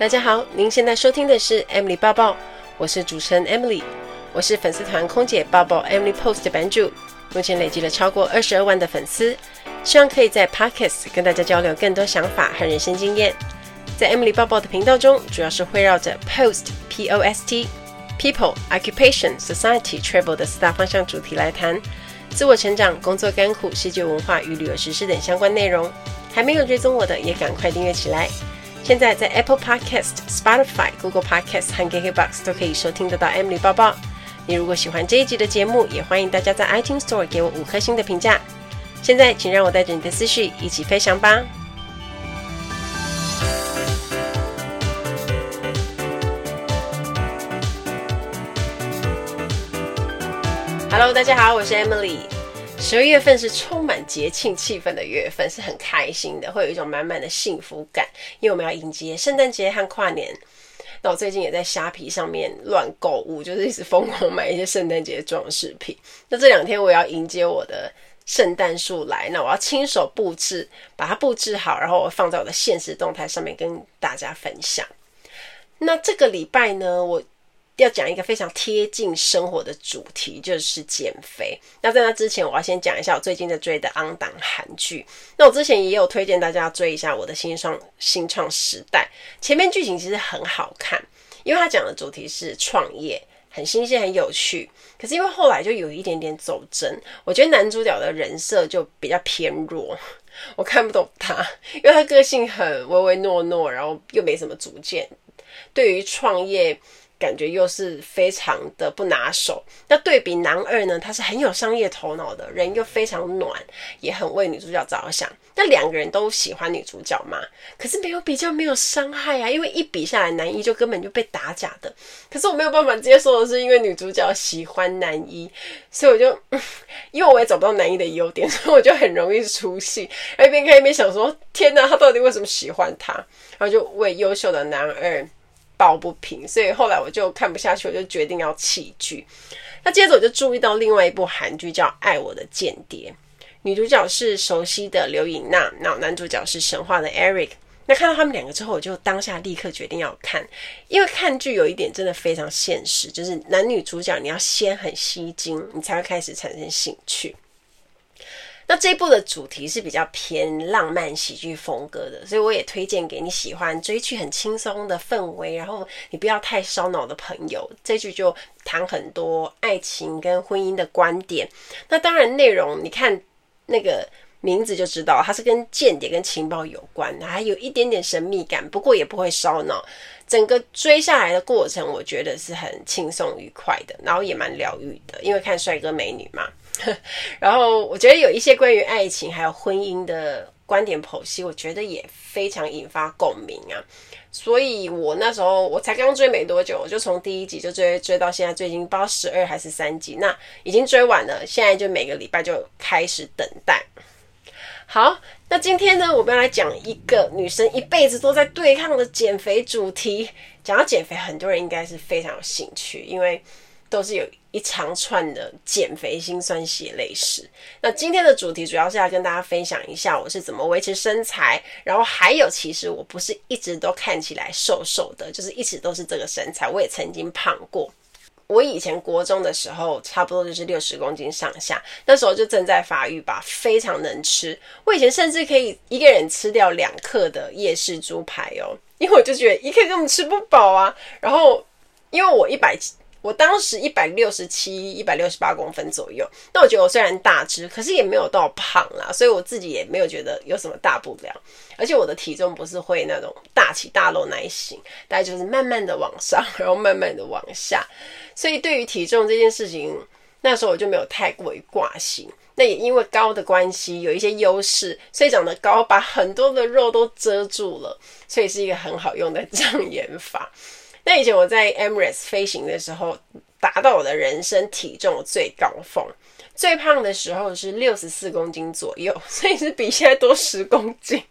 大家好，您现在收听的是 Emily 报报，我是主持人 Emily，我是粉丝团空姐报报 Emily Post 的版主，目前累积了超过二十二万的粉丝，希望可以在 Podcast 跟大家交流更多想法和人生经验。在 Emily 报报的频道中，主要是围绕着 Post P O S T People Occupation Society Travel 的四大方向主题来谈自我成长、工作甘苦、世界文化与旅游实事等相关内容。还没有追踪我的，也赶快订阅起来。现在在 Apple Podcast、Spotify、Google Podcast 和 KKBox 都可以收听得到 Emily 报报。你如果喜欢这一集的节目，也欢迎大家在 iTunes Store 给我五颗星的评价。现在，请让我带着你的思绪一起飞翔吧。Hello，大家好，我是 Emily。十二月份是充满节庆气氛的月份，是很开心的，会有一种满满的幸福感，因为我们要迎接圣诞节和跨年。那我最近也在虾皮上面乱购物，就是一直疯狂买一些圣诞节装饰品。那这两天我要迎接我的圣诞树来，那我要亲手布置，把它布置好，然后我放在我的现实动态上面跟大家分享。那这个礼拜呢，我。要讲一个非常贴近生活的主题，就是减肥。那在那之前，我要先讲一下我最近在追的 on 档韩剧。那我之前也有推荐大家追一下我的新创新创时代。前面剧情其实很好看，因为他讲的主题是创业，很新鲜、很有趣。可是因为后来就有一点点走真，我觉得男主角的人设就比较偏弱，我看不懂他，因为他个性很唯唯诺诺，然后又没什么主见，对于创业。感觉又是非常的不拿手。那对比男二呢，他是很有商业头脑的人，又非常暖，也很为女主角着想。那两个人都喜欢女主角嘛？可是没有比较，没有伤害啊。因为一比下来，男一就根本就被打假的。可是我没有办法接受的是，因为女主角喜欢男一，所以我就，因为我也找不到男一的优点，所以我就很容易出戏。一边看一边想说：天哪，他到底为什么喜欢他？然后就为优秀的男二。抱不平，所以后来我就看不下去，我就决定要弃剧。那接着我就注意到另外一部韩剧叫《爱我的间谍》，女主角是熟悉的刘颖娜，那男主角是神话的 Eric。那看到他们两个之后，我就当下立刻决定要看，因为看剧有一点真的非常现实，就是男女主角你要先很吸睛，你才会开始产生兴趣。那这一部的主题是比较偏浪漫喜剧风格的，所以我也推荐给你喜欢追剧很轻松的氛围，然后你不要太烧脑的朋友。这剧就谈很多爱情跟婚姻的观点。那当然内容你看那个名字就知道，它是跟间谍跟情报有关，还有一点点神秘感，不过也不会烧脑。整个追下来的过程，我觉得是很轻松愉快的，然后也蛮疗愈的，因为看帅哥美女嘛。然后我觉得有一些关于爱情还有婚姻的观点剖析，我觉得也非常引发共鸣啊。所以我那时候我才刚追没多久，我就从第一集就追追到现在，最近不知道十二还是三集，那已经追完了。现在就每个礼拜就开始等待。好，那今天呢，我们要来讲一个女生一辈子都在对抗的减肥主题。讲到减肥，很多人应该是非常有兴趣，因为都是有。一长串的减肥辛酸血泪史。那今天的主题主要是要跟大家分享一下我是怎么维持身材，然后还有其实我不是一直都看起来瘦瘦的，就是一直都是这个身材。我也曾经胖过。我以前国中的时候，差不多就是六十公斤上下，那时候就正在发育吧，非常能吃。我以前甚至可以一个人吃掉两克的夜市猪排哦，因为我就觉得一克根本吃不饱啊。然后因为我一百。我当时一百六十七、一百六十八公分左右，那我觉得我虽然大只，可是也没有到胖啦，所以我自己也没有觉得有什么大不了。而且我的体重不是会那种大起大落那一型，大概就是慢慢的往上，然后慢慢的往下。所以对于体重这件事情，那时候我就没有太过于挂心。那也因为高的关系，有一些优势，所以长得高把很多的肉都遮住了，所以是一个很好用的 障眼法。那以前我在 Emirates 飞行的时候，达到我的人生体重最高峰，最胖的时候是六十四公斤左右，所以是比现在多十公斤。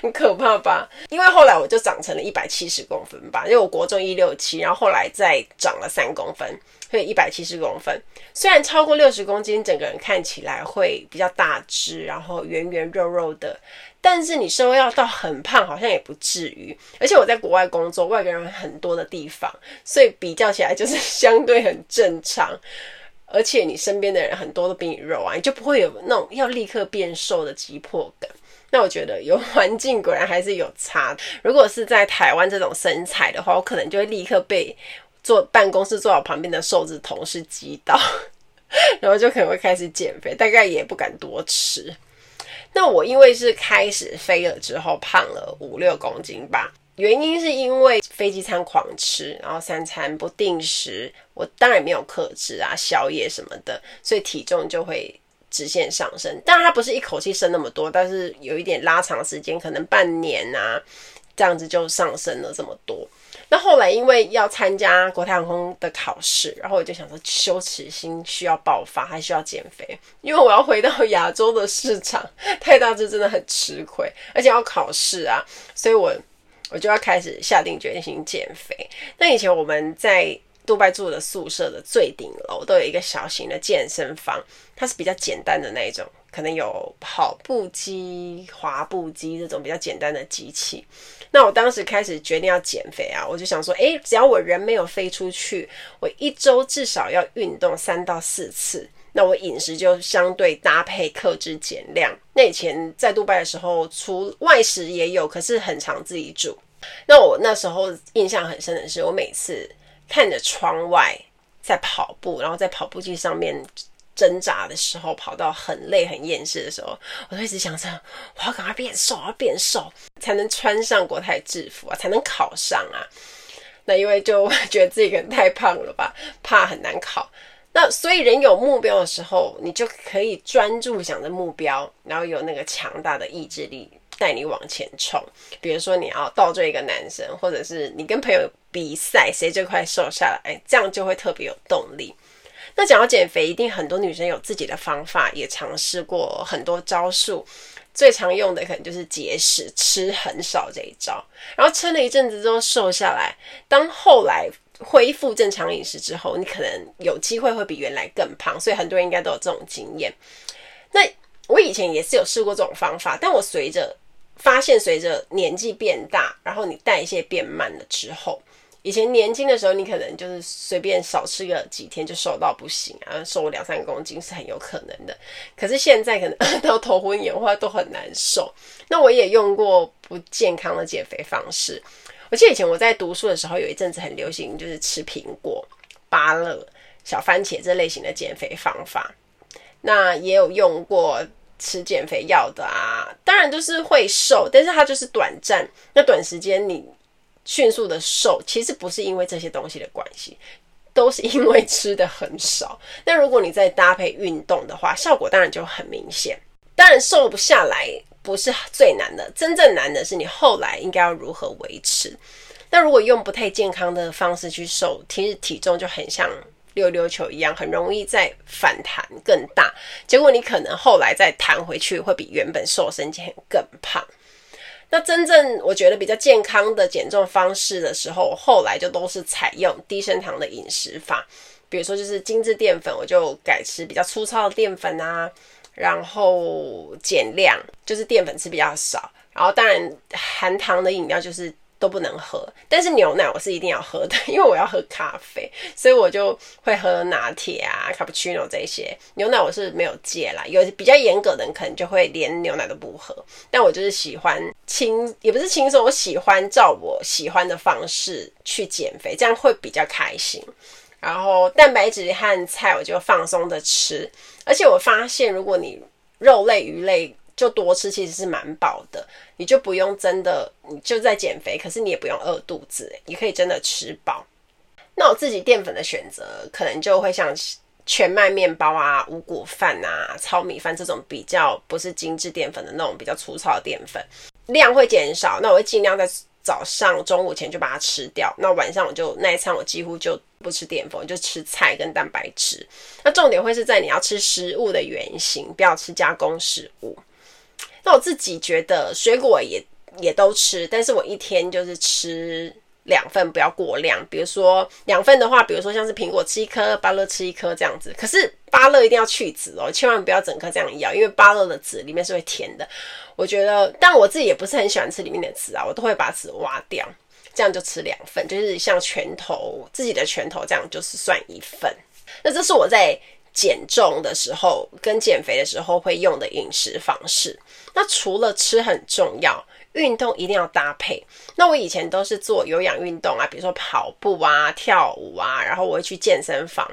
很可怕吧？因为后来我就长成了一百七十公分吧，因为我国中一六七，然后后来再长了三公分，所以一百七十公分。虽然超过六十公斤，整个人看起来会比较大只，然后圆圆肉肉的，但是你说要到很胖，好像也不至于。而且我在国外工作，外国人很多的地方，所以比较起来就是相对很正常。而且你身边的人很多都比你肉啊，你就不会有那种要立刻变瘦的急迫感。那我觉得有环境果然还是有差。如果是在台湾这种身材的话，我可能就会立刻被坐办公室坐我旁边的瘦子同事击倒，然后就可能会开始减肥，大概也不敢多吃。那我因为是开始飞了之后胖了五六公斤吧，原因是因为飞机餐狂吃，然后三餐不定时，我当然没有克制啊，宵夜什么的，所以体重就会。直线上升，当然它不是一口气升那么多，但是有一点拉长时间，可能半年啊，这样子就上升了这么多。那后来因为要参加国泰航空的考试，然后我就想说羞耻心需要爆发，还需要减肥，因为我要回到亚洲的市场，太大只真的很吃亏，而且要考试啊，所以我我就要开始下定决心减肥。那以前我们在。杜拜住的宿舍的最顶楼都有一个小型的健身房，它是比较简单的那一种，可能有跑步机、滑步机这种比较简单的机器。那我当时开始决定要减肥啊，我就想说，诶，只要我人没有飞出去，我一周至少要运动三到四次，那我饮食就相对搭配克制减量。那以前在杜拜的时候，除外食也有，可是很常自己煮。那我那时候印象很深的是，我每次。看着窗外在跑步，然后在跑步机上面挣扎的时候，跑到很累很厌世的时候，我就一直想着，我要赶快变瘦，我要变瘦，才能穿上国泰制服啊，才能考上啊。那因为就觉得自己可能太胖了吧，怕很难考。那所以人有目标的时候，你就可以专注想着目标，然后有那个强大的意志力。带你往前冲，比如说你要倒追一个男生，或者是你跟朋友比赛谁最快瘦下来，这样就会特别有动力。那讲到减肥，一定很多女生有自己的方法，也尝试过很多招数。最常用的可能就是节食，吃很少这一招。然后撑了一阵子之后瘦下来，当后来恢复正常饮食之后，你可能有机会会比原来更胖。所以很多人应该都有这种经验。那我以前也是有试过这种方法，但我随着发现随着年纪变大，然后你代谢变慢了之后，以前年轻的时候你可能就是随便少吃个几天就瘦到不行啊，瘦两三公斤是很有可能的。可是现在可能到头昏眼花都很难受。那我也用过不健康的减肥方式。我记得以前我在读书的时候，有一阵子很流行，就是吃苹果、芭乐、小番茄这类型的减肥方法。那也有用过。吃减肥药的啊，当然就是会瘦，但是它就是短暂。那短时间你迅速的瘦，其实不是因为这些东西的关系，都是因为吃的很少。那如果你再搭配运动的话，效果当然就很明显。当然瘦不下来不是最难的，真正难的是你后来应该要如何维持。那如果用不太健康的方式去瘦，其实体重就很像。溜溜球一样，很容易再反弹更大，结果你可能后来再弹回去，会比原本瘦身前更胖。那真正我觉得比较健康的减重方式的时候，后来就都是采用低升糖的饮食法，比如说就是精致淀粉，我就改吃比较粗糙的淀粉啊，然后减量，就是淀粉吃比较少，然后当然含糖的饮料就是。都不能喝，但是牛奶我是一定要喝的，因为我要喝咖啡，所以我就会喝拿铁啊、卡布奇诺这些。牛奶我是没有戒啦，有比较严格的人可能就会连牛奶都不喝，但我就是喜欢轻，也不是轻松，我喜欢照我喜欢的方式去减肥，这样会比较开心。然后蛋白质和菜我就放松的吃，而且我发现如果你肉类、鱼类。就多吃，其实是蛮饱的，你就不用真的，你就在减肥，可是你也不用饿肚子，你可以真的吃饱。那我自己淀粉的选择，可能就会像全麦面包啊、五谷饭啊、糙米饭这种比较不是精致淀粉的那种比较粗糙的淀粉，量会减少。那我会尽量在早上、中午前就把它吃掉。那晚上我就那一餐我几乎就不吃淀粉，就吃菜跟蛋白质。那重点会是在你要吃食物的原型，不要吃加工食物。那我自己觉得水果也也都吃，但是我一天就是吃两份，不要过量。比如说两份的话，比如说像是苹果吃一颗，芭乐吃一颗这样子。可是芭乐一定要去籽哦，千万不要整颗这样咬，因为芭乐的籽里面是会甜的。我觉得，但我自己也不是很喜欢吃里面的籽啊，我都会把籽挖掉，这样就吃两份，就是像拳头自己的拳头这样，就是算一份。那这是我在减重的时候跟减肥的时候会用的饮食方式。那除了吃很重要，运动一定要搭配。那我以前都是做有氧运动啊，比如说跑步啊、跳舞啊，然后我会去健身房。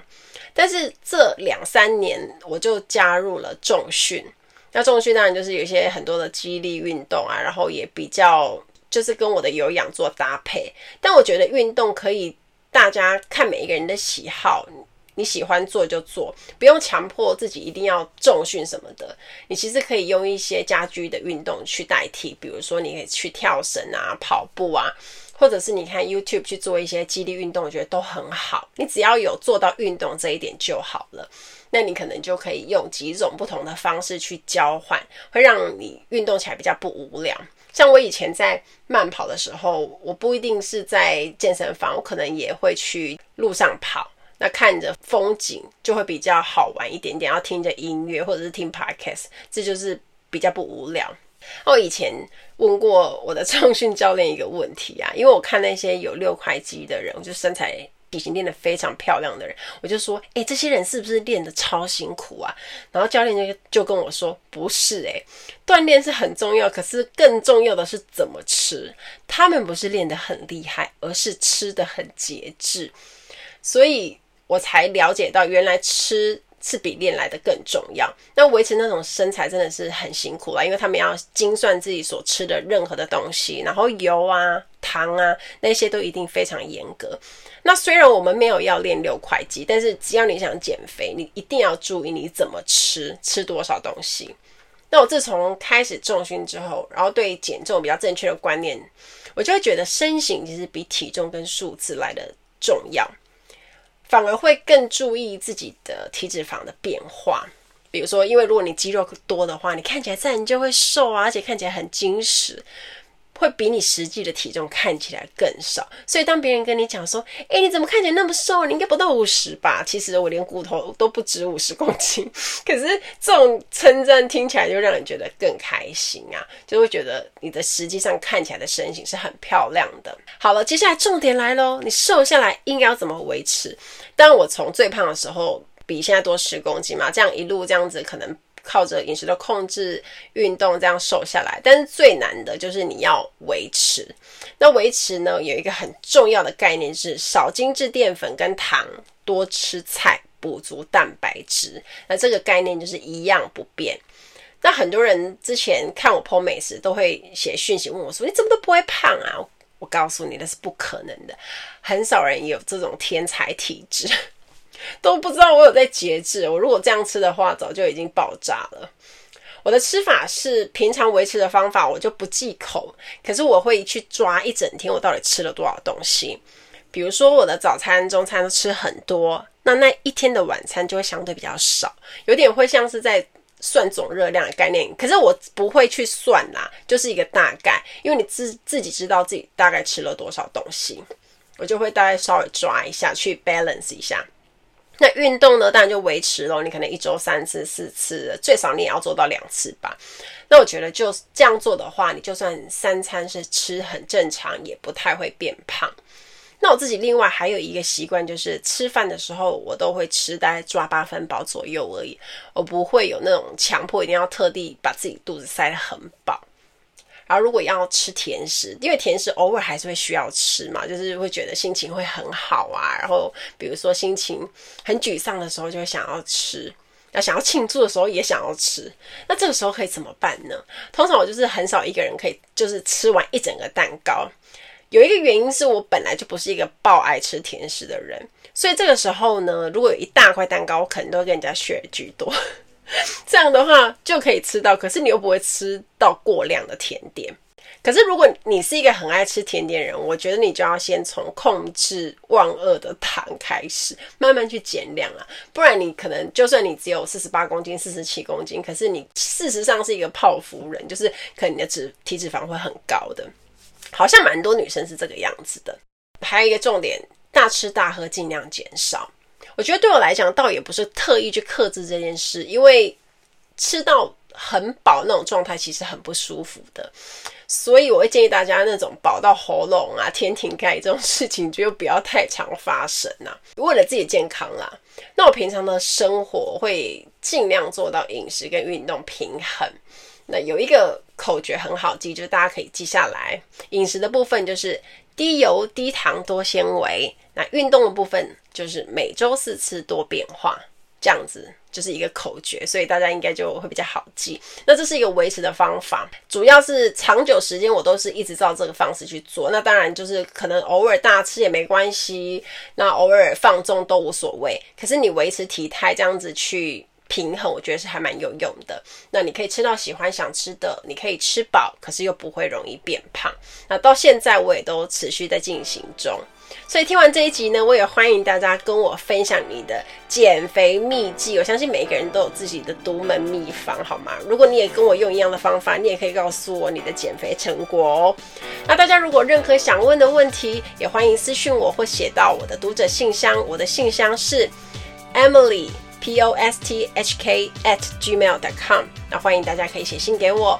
但是这两三年我就加入了重训。那重训当然就是有一些很多的肌力运动啊，然后也比较就是跟我的有氧做搭配。但我觉得运动可以，大家看每一个人的喜好。你喜欢做就做，不用强迫自己一定要重训什么的。你其实可以用一些家居的运动去代替，比如说你可以去跳绳啊、跑步啊，或者是你看 YouTube 去做一些肌力运动，我觉得都很好。你只要有做到运动这一点就好了。那你可能就可以用几种不同的方式去交换，会让你运动起来比较不无聊。像我以前在慢跑的时候，我不一定是在健身房，我可能也会去路上跑。那看着风景就会比较好玩一点点，要听着音乐或者是听 podcast，这就是比较不无聊。我以前问过我的 重训教练一个问题啊，因为我看那些有六块肌的人，就身材体型练得非常漂亮的人，我就说，诶，这些人是不是练得超辛苦啊？然后教练就就跟我说，不是诶，锻炼是很重要，可是更重要的是怎么吃。他们不是练得很厉害，而是吃得很节制，所以。我才了解到，原来吃是比练来的更重要。那维持那种身材真的是很辛苦啦，因为他们要精算自己所吃的任何的东西，然后油啊、糖啊那些都一定非常严格。那虽然我们没有要练六块肌，但是只要你想减肥，你一定要注意你怎么吃，吃多少东西。那我自从开始重训之后，然后对减重比较正确的观念，我就会觉得身形其实比体重跟数字来的重要。反而会更注意自己的体脂肪的变化，比如说，因为如果你肌肉多的话，你看起来自然就会瘦啊，而且看起来很精实。会比你实际的体重看起来更少，所以当别人跟你讲说：“诶，你怎么看起来那么瘦？你应该不到五十吧？”其实我连骨头都不止五十公斤。可是这种称赞听起来就让人觉得更开心啊，就会觉得你的实际上看起来的身形是很漂亮的。好了，接下来重点来喽，你瘦下来应该要怎么维持？当，我从最胖的时候比现在多十公斤嘛，这样一路这样子可能。靠着饮食的控制、运动这样瘦下来，但是最难的就是你要维持。那维持呢，有一个很重要的概念是少精致淀粉跟糖，多吃菜，补足蛋白质。那这个概念就是一样不变。那很多人之前看我剖美食，都会写讯息问我说：“你怎么都不会胖啊？”我告诉你，那是不可能的。很少人有这种天才体质。都不知道我有在节制。我如果这样吃的话，早就已经爆炸了。我的吃法是平常维持的方法，我就不忌口。可是我会去抓一整天，我到底吃了多少东西。比如说我的早餐、中餐都吃很多，那那一天的晚餐就会相对比较少，有点会像是在算总热量的概念。可是我不会去算啦，就是一个大概，因为你自自己知道自己大概吃了多少东西，我就会大概稍微抓一下，去 balance 一下。那运动呢，当然就维持咯，你可能一周三次、四次，最少你也要做到两次吧。那我觉得就这样做的话，你就算三餐是吃很正常，也不太会变胖。那我自己另外还有一个习惯，就是吃饭的时候我都会吃大概抓八分饱左右而已，我不会有那种强迫一定要特地把自己肚子塞得很饱。然后如果要吃甜食，因为甜食偶尔还是会需要吃嘛，就是会觉得心情会很好啊。然后比如说心情很沮丧的时候，就会想要吃；要想要庆祝的时候，也想要吃。那这个时候可以怎么办呢？通常我就是很少一个人可以就是吃完一整个蛋糕。有一个原因是我本来就不是一个爆爱吃甜食的人，所以这个时候呢，如果有一大块蛋糕，我可能都会跟人家 share 居多。这样的话就可以吃到，可是你又不会吃到过量的甜点。可是如果你是一个很爱吃甜点人，我觉得你就要先从控制万恶的糖开始，慢慢去减量啊。不然你可能就算你只有四十八公斤、四十七公斤，可是你事实上是一个泡芙人，就是可能你的脂体脂肪会很高的。好像蛮多女生是这个样子的。还有一个重点，大吃大喝尽量减少。我觉得对我来讲，倒也不是特意去克制这件事，因为吃到很饱那种状态其实很不舒服的。所以我会建议大家，那种饱到喉咙啊、天庭盖这种事情，就不要太常发生呐、为了自己健康啦，那我平常的生活会尽量做到饮食跟运动平衡。那有一个口诀很好记，就是大家可以记下来。饮食的部分就是低油、低糖、多纤维。那运动的部分就是每周四次多变化。这样子就是一个口诀，所以大家应该就会比较好记。那这是一个维持的方法，主要是长久时间我都是一直照这个方式去做。那当然就是可能偶尔大吃也没关系，那偶尔放纵都无所谓。可是你维持体态这样子去平衡，我觉得是还蛮有用的。那你可以吃到喜欢想吃的，你可以吃饱，可是又不会容易变胖。那到现在我也都持续在进行中。所以听完这一集呢，我也欢迎大家跟我分享你的减肥秘籍。我相信每一个人都有自己的独门秘方，好吗？如果你也跟我用一样的方法，你也可以告诉我你的减肥成果哦。那大家如果任何想问的问题，也欢迎私讯我或写到我的读者信箱。我的信箱是 Emily P O S T H K at gmail dot com。那欢迎大家可以写信给我。